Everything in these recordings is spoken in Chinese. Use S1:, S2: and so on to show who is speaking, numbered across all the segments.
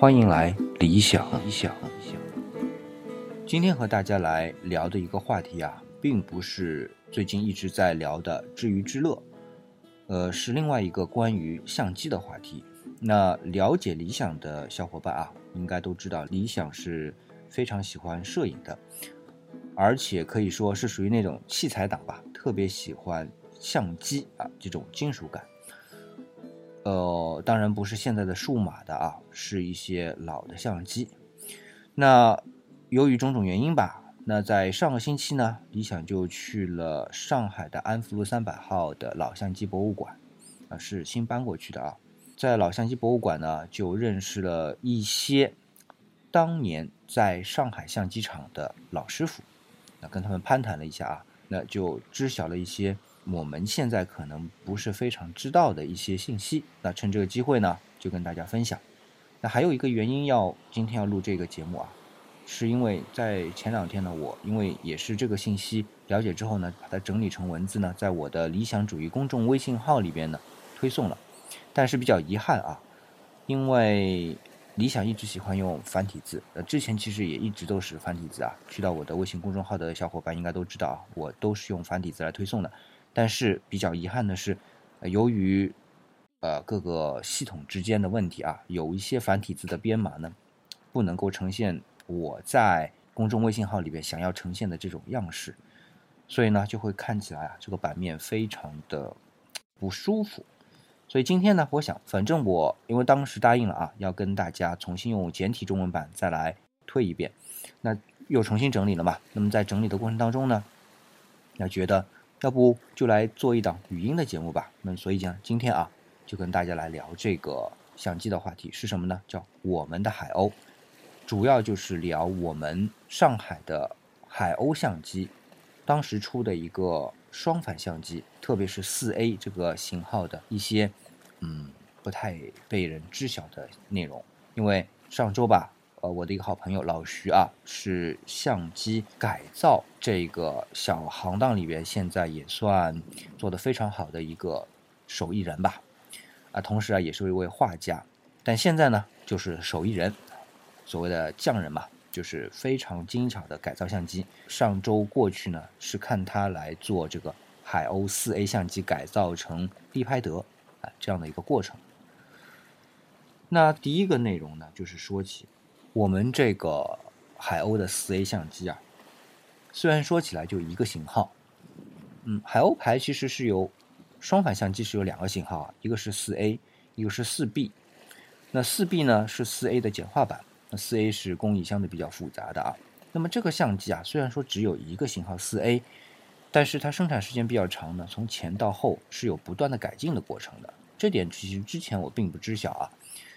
S1: 欢迎来理想理想。今天和大家来聊的一个话题啊，并不是最近一直在聊的知娱之乐，呃，是另外一个关于相机的话题。那了解理想的小伙伴啊，应该都知道，理想是非常喜欢摄影的，而且可以说是属于那种器材党吧，特别喜欢相机啊这种金属感。呃，当然不是现在的数码的啊，是一些老的相机。那由于种种原因吧，那在上个星期呢，理想就去了上海的安福路三百号的老相机博物馆，啊，是新搬过去的啊。在老相机博物馆呢，就认识了一些当年在上海相机厂的老师傅，那跟他们攀谈了一下啊，那就知晓了一些。我们现在可能不是非常知道的一些信息，那趁这个机会呢，就跟大家分享。那还有一个原因要今天要录这个节目啊，是因为在前两天呢，我因为也是这个信息了解之后呢，把它整理成文字呢，在我的理想主义公众微信号里边呢推送了。但是比较遗憾啊，因为理想一直喜欢用繁体字，呃，之前其实也一直都是繁体字啊。去到我的微信公众号的小伙伴应该都知道啊，我都是用繁体字来推送的。但是比较遗憾的是，由于呃各个系统之间的问题啊，有一些繁体字的编码呢，不能够呈现我在公众微信号里边想要呈现的这种样式，所以呢就会看起来啊这个版面非常的不舒服。所以今天呢，我想反正我因为当时答应了啊，要跟大家重新用简体中文版再来推一遍，那又重新整理了嘛。那么在整理的过程当中呢，那觉得。要不就来做一档语音的节目吧。那所以讲，今天啊，就跟大家来聊这个相机的话题是什么呢？叫我们的海鸥，主要就是聊我们上海的海鸥相机，当时出的一个双反相机，特别是四 A 这个型号的一些，嗯，不太被人知晓的内容。因为上周吧。呃，我的一个好朋友老徐啊，是相机改造这个小行当里边，现在也算做的非常好的一个手艺人吧。啊，同时啊，也是一位画家。但现在呢，就是手艺人，所谓的匠人嘛，就是非常精巧的改造相机。上周过去呢，是看他来做这个海鸥四 A 相机改造成立拍得啊这样的一个过程。那第一个内容呢，就是说起。我们这个海鸥的四 A 相机啊，虽然说起来就一个型号，嗯，海鸥牌其实是有双反相机是有两个型号啊，一个是四 A，一个是四 B。那四 B 呢是四 A 的简化版，那四 A 是工艺相对比较复杂的啊。那么这个相机啊，虽然说只有一个型号四 A，但是它生产时间比较长呢，从前到后是有不断的改进的过程的。这点其实之前我并不知晓啊。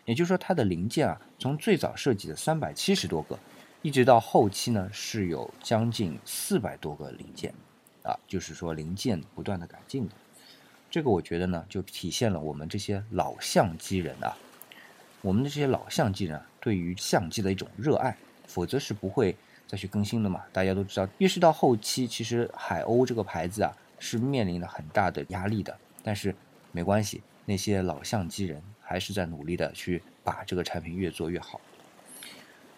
S1: 也就是说，它的零件啊，从最早设计的三百七十多个，一直到后期呢，是有将近四百多个零件，啊，就是说零件不断的改进的。这个我觉得呢，就体现了我们这些老相机人啊，我们的这些老相机人啊，对于相机的一种热爱，否则是不会再去更新的嘛。大家都知道，越是到后期，其实海鸥这个牌子啊，是面临了很大的压力的。但是没关系，那些老相机人。还是在努力的去把这个产品越做越好。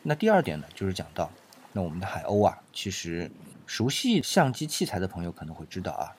S1: 那第二点呢，就是讲到，那我们的海鸥啊，其实熟悉相机器材的朋友可能会知道啊，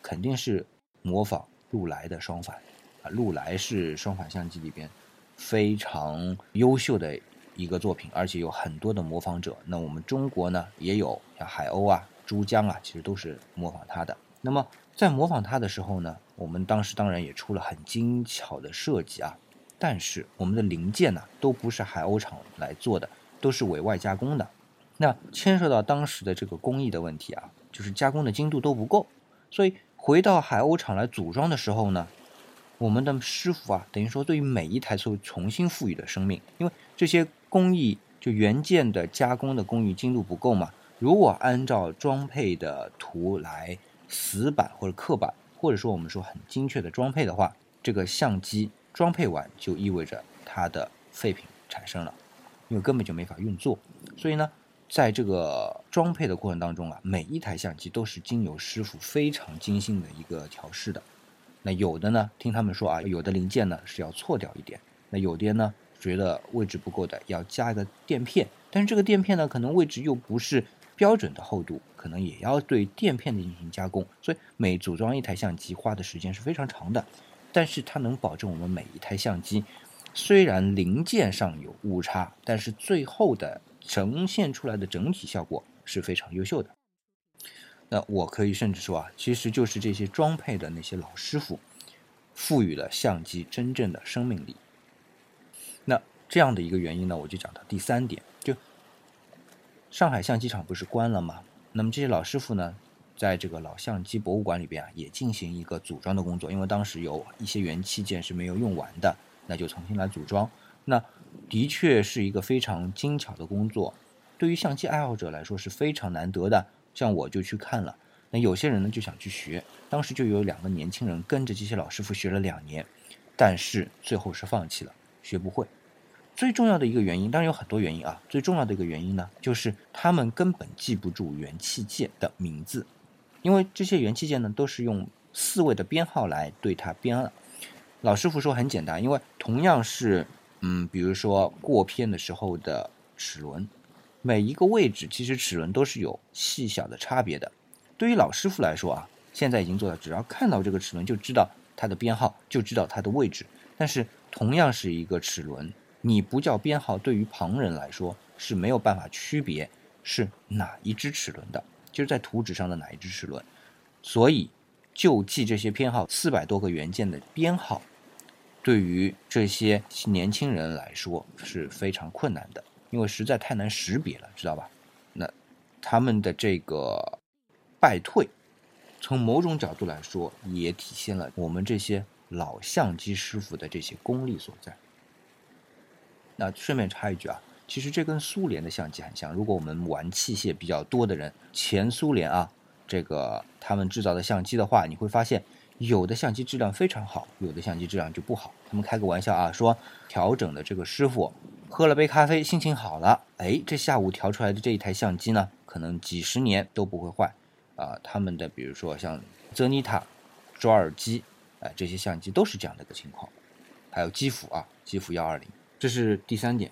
S1: 肯定是模仿禄来的双反啊，禄来是双反相机里边非常优秀的一个作品，而且有很多的模仿者。那我们中国呢，也有像海鸥啊、珠江啊，其实都是模仿它的。那么在模仿它的时候呢？我们当时当然也出了很精巧的设计啊，但是我们的零件呢都不是海鸥厂来做的，都是委外加工的。那牵涉到当时的这个工艺的问题啊，就是加工的精度都不够。所以回到海鸥厂来组装的时候呢，我们的师傅啊，等于说对于每一台车重新赋予的生命，因为这些工艺就原件的加工的工艺精度不够嘛。如果按照装配的图来死板或者刻板。或者说我们说很精确的装配的话，这个相机装配完就意味着它的废品产生了，因为根本就没法运作。所以呢，在这个装配的过程当中啊，每一台相机都是经由师傅非常精心的一个调试的。那有的呢，听他们说啊，有的零件呢是要错掉一点，那有的呢觉得位置不够的，要加一个垫片。但是这个垫片呢，可能位置又不是标准的厚度，可能也要对垫片的进行加工。所以每组装一台相机花的时间是非常长的。但是它能保证我们每一台相机，虽然零件上有误差，但是最后的呈现出来的整体效果是非常优秀的。那我可以甚至说啊，其实就是这些装配的那些老师傅，赋予了相机真正的生命力。那这样的一个原因呢，我就讲到第三点，上海相机厂不是关了吗？那么这些老师傅呢，在这个老相机博物馆里边啊，也进行一个组装的工作，因为当时有一些元器件是没有用完的，那就重新来组装。那的确是一个非常精巧的工作，对于相机爱好者来说是非常难得的。像我就去看了，那有些人呢就想去学，当时就有两个年轻人跟着这些老师傅学了两年，但是最后是放弃了，学不会。最重要的一个原因，当然有很多原因啊，最重要的一个原因呢，就是他们根本记不住元器件的名字，因为这些元器件呢都是用四位的编号来对它编了。老师傅说很简单，因为同样是嗯，比如说过片的时候的齿轮。每一个位置其实齿轮都是有细小的差别的。对于老师傅来说啊，现在已经做到，只要看到这个齿轮就知道它的编号，就知道它的位置。但是同样是一个齿轮，你不叫编号，对于旁人来说是没有办法区别是哪一只齿轮的，就是在图纸上的哪一只齿轮。所以就记这些编号，四百多个元件的编号，对于这些年轻人来说是非常困难的。因为实在太难识别了，知道吧？那他们的这个败退，从某种角度来说，也体现了我们这些老相机师傅的这些功力所在。那顺便插一句啊，其实这跟苏联的相机很像。如果我们玩器械比较多的人，前苏联啊，这个他们制造的相机的话，你会发现有的相机质量非常好，有的相机质量就不好。他们开个玩笑啊，说调整的这个师傅。喝了杯咖啡，心情好了。哎，这下午调出来的这一台相机呢，可能几十年都不会坏。啊，他们的比如说像泽尼塔、卓尔基，哎，这些相机都是这样的一个情况。还有基辅啊，基辅幺二零，这是第三点。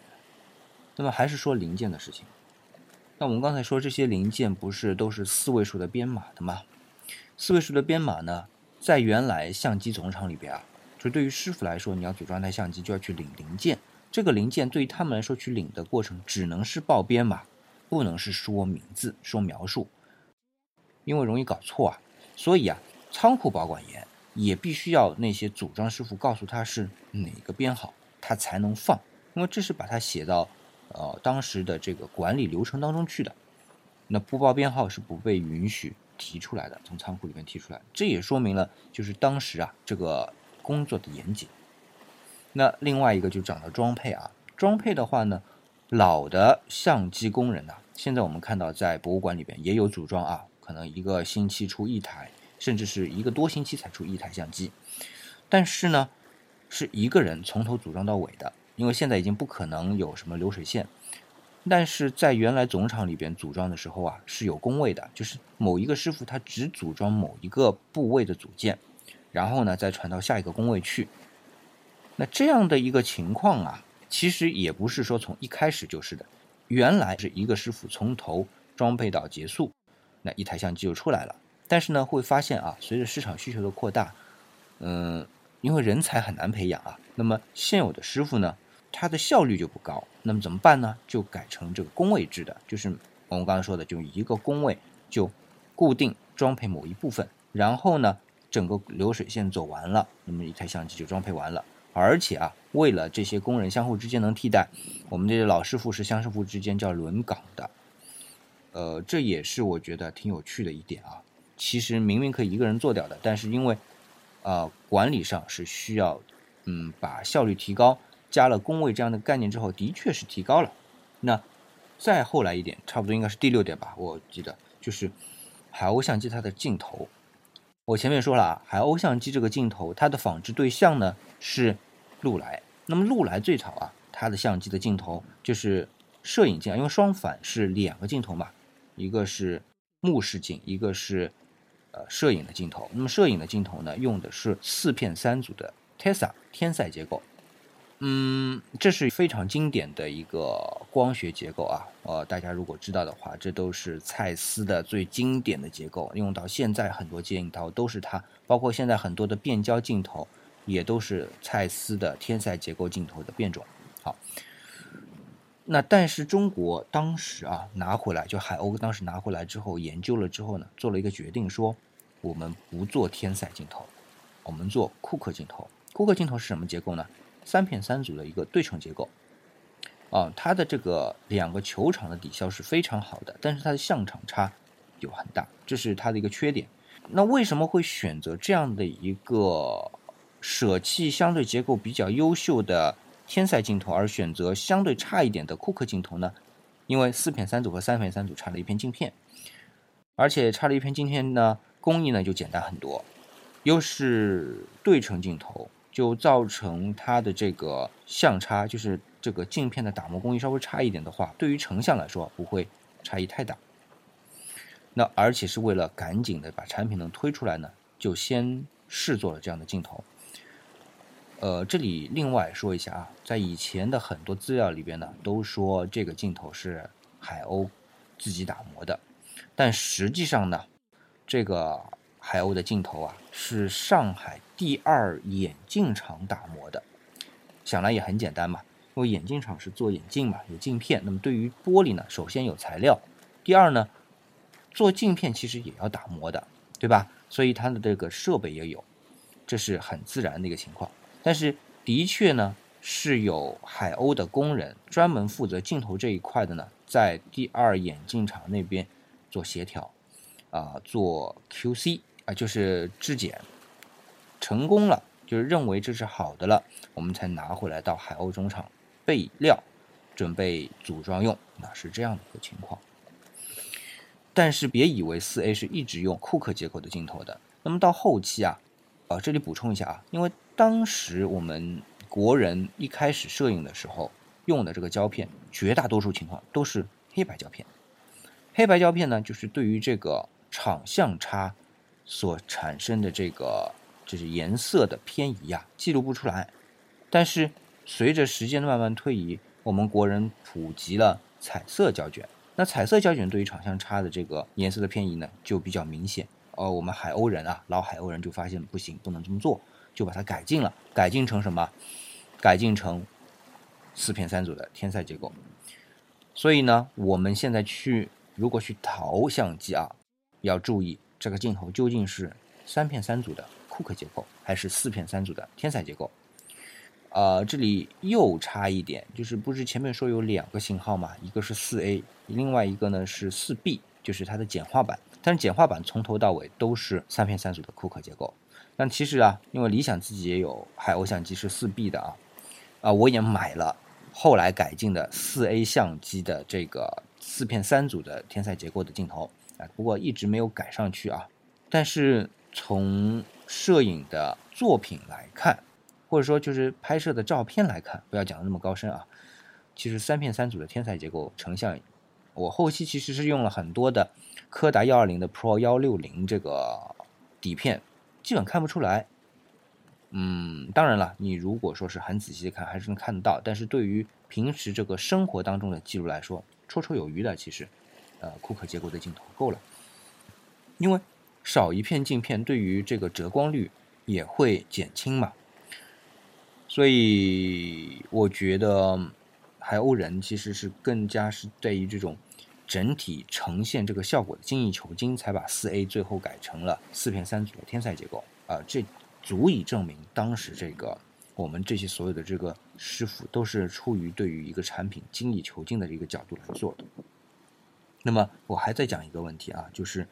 S1: 那么还是说零件的事情。那我们刚才说这些零件不是都是四位数的编码的吗？四位数的编码呢，在原来相机总厂里边啊，就对于师傅来说，你要组装台相机就要去领零件。这个零件对于他们来说，去领的过程只能是报编码，不能是说名字、说描述，因为容易搞错啊。所以啊，仓库保管员，也必须要那些组装师傅告诉他是哪个编号，他才能放，因为这是把它写到呃当时的这个管理流程当中去的。那不报编号是不被允许提出来的，从仓库里面提出来，这也说明了就是当时啊这个工作的严谨。那另外一个就讲到装配啊，装配的话呢，老的相机工人呢，现在我们看到在博物馆里边也有组装啊，可能一个星期出一台，甚至是一个多星期才出一台相机，但是呢，是一个人从头组装到尾的，因为现在已经不可能有什么流水线，但是在原来总厂里边组装的时候啊，是有工位的，就是某一个师傅他只组装某一个部位的组件，然后呢再传到下一个工位去。那这样的一个情况啊，其实也不是说从一开始就是的，原来是一个师傅从头装配到结束，那一台相机就出来了。但是呢，会发现啊，随着市场需求的扩大，嗯，因为人才很难培养啊，那么现有的师傅呢，他的效率就不高。那么怎么办呢？就改成这个工位制的，就是我们刚才说的，就一个工位就固定装配某一部分，然后呢，整个流水线走完了，那么一台相机就装配完了。而且啊，为了这些工人相互之间能替代，我们这些老师傅是相师傅之间叫轮岗的，呃，这也是我觉得挺有趣的一点啊。其实明明可以一个人做掉的，但是因为，呃，管理上是需要，嗯，把效率提高，加了工位这样的概念之后，的确是提高了。那再后来一点，差不多应该是第六点吧，我记得就是海鸥相机它的镜头。我前面说了啊，海鸥相机这个镜头，它的仿制对象呢是。禄来，那么禄来最早啊，它的相机的镜头就是摄影镜，因为双反是两个镜头嘛，一个是目视镜，一个是呃摄影的镜头。那么摄影的镜头呢，用的是四片三组的 Tesa 天赛结构。嗯，这是非常经典的一个光学结构啊，呃，大家如果知道的话，这都是蔡司的最经典的结构，用到现在很多镜头都是它，包括现在很多的变焦镜头也都是蔡司的天赛结构镜头的变种。好，那但是中国当时啊拿回来，就海鸥当时拿回来之后研究了之后呢，做了一个决定，说我们不做天赛镜头。我们做库克镜头，库克镜头是什么结构呢？三片三组的一个对称结构，啊，它的这个两个球场的抵消是非常好的，但是它的相场差有很大，这是它的一个缺点。那为什么会选择这样的一个舍弃相对结构比较优秀的天赛镜头，而选择相对差一点的库克镜头呢？因为四片三组和三片三组差了一片镜片，而且差了一片镜片呢，工艺呢就简单很多。又是对称镜头，就造成它的这个相差，就是这个镜片的打磨工艺稍微差一点的话，对于成像来说不会差异太大。那而且是为了赶紧的把产品能推出来呢，就先试做了这样的镜头。呃，这里另外说一下啊，在以前的很多资料里边呢，都说这个镜头是海鸥自己打磨的，但实际上呢，这个。海鸥的镜头啊，是上海第二眼镜厂打磨的。想来也很简单嘛，因为眼镜厂是做眼镜嘛，有镜片。那么对于玻璃呢，首先有材料，第二呢，做镜片其实也要打磨的，对吧？所以它的这个设备也有，这是很自然的一个情况。但是的确呢，是有海鸥的工人专门负责镜头这一块的呢，在第二眼镜厂那边做协调，啊，做 QC。啊，就是质检成功了，就是认为这是好的了，我们才拿回来到海鸥中厂备料，准备组装用，那是这样的一个情况。但是别以为四 A 是一直用库克接口的镜头的，那么到后期啊，啊这里补充一下啊，因为当时我们国人一开始摄影的时候用的这个胶片，绝大多数情况都是黑白胶片，黑白胶片呢，就是对于这个场相差。所产生的这个就是颜色的偏移啊，记录不出来。但是随着时间的慢慢推移，我们国人普及了彩色胶卷。那彩色胶卷对于场相差的这个颜色的偏移呢，就比较明显。呃，我们海鸥人啊，老海鸥人就发现不行，不能这么做，就把它改进了，改进成什么？改进成四片三组的天赛结构。所以呢，我们现在去如果去淘相机啊，要注意。这个镜头究竟是三片三组的库克结构，还是四片三组的天才结构？呃，这里又差一点，就是不是前面说有两个型号嘛？一个是四 A，另外一个呢是四 B，就是它的简化版。但是简化版从头到尾都是三片三组的库克结构。但其实啊，因为理想自己也有海鸥相机是四 B 的啊，啊，我也买了后来改进的四 A 相机的这个四片三组的天才结构的镜头。啊，不过一直没有改上去啊。但是从摄影的作品来看，或者说就是拍摄的照片来看，不要讲的那么高深啊。其实三片三组的天才结构成像，我后期其实是用了很多的柯达幺二零的 Pro 幺六零这个底片，基本看不出来。嗯，当然了，你如果说是很仔细的看，还是能看得到。但是对于平时这个生活当中的记录来说，绰绰有余的，其实。呃，库克结构的镜头够了，因为少一片镜片对于这个折光率也会减轻嘛，所以我觉得海鸥人其实是更加是对于这种整体呈现这个效果的精益求精，才把四 A 最后改成了四片三组的天赛结构。啊，这足以证明当时这个我们这些所有的这个师傅都是出于对于一个产品精益求精的这个角度来做的。那么我还在讲一个问题啊，就是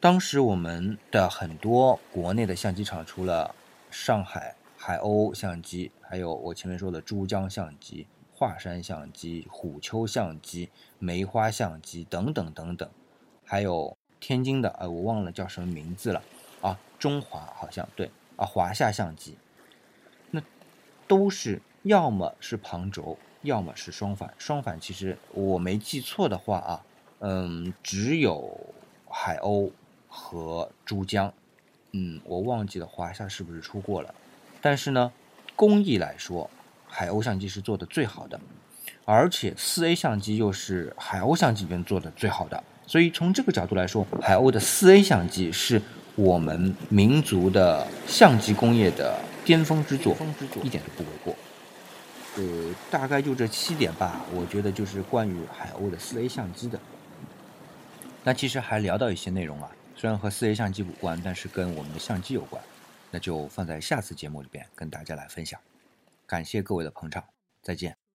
S1: 当时我们的很多国内的相机厂，除了上海海鸥相机，还有我前面说的珠江相机、华山相机、虎丘相机、梅花相机等等等等，还有天津的，呃，我忘了叫什么名字了啊，中华好像对啊，华夏相机，那都是要么是旁轴。要么是双反，双反其实我没记错的话啊，嗯，只有海鸥和珠江，嗯，我忘记了华夏是不是出过了，但是呢，工艺来说，海鸥相机是做的最好的，而且四 A 相机又是海鸥相机里面做的最好的，所以从这个角度来说，海鸥的四 A 相机是我们民族的相机工业的巅峰之作，一点都不为过。呃，大概就这七点吧，我觉得就是关于海鸥的四 A 相机的。那其实还聊到一些内容啊，虽然和四 A 相机无关，但是跟我们的相机有关，那就放在下次节目里边跟大家来分享。感谢各位的捧场，再见。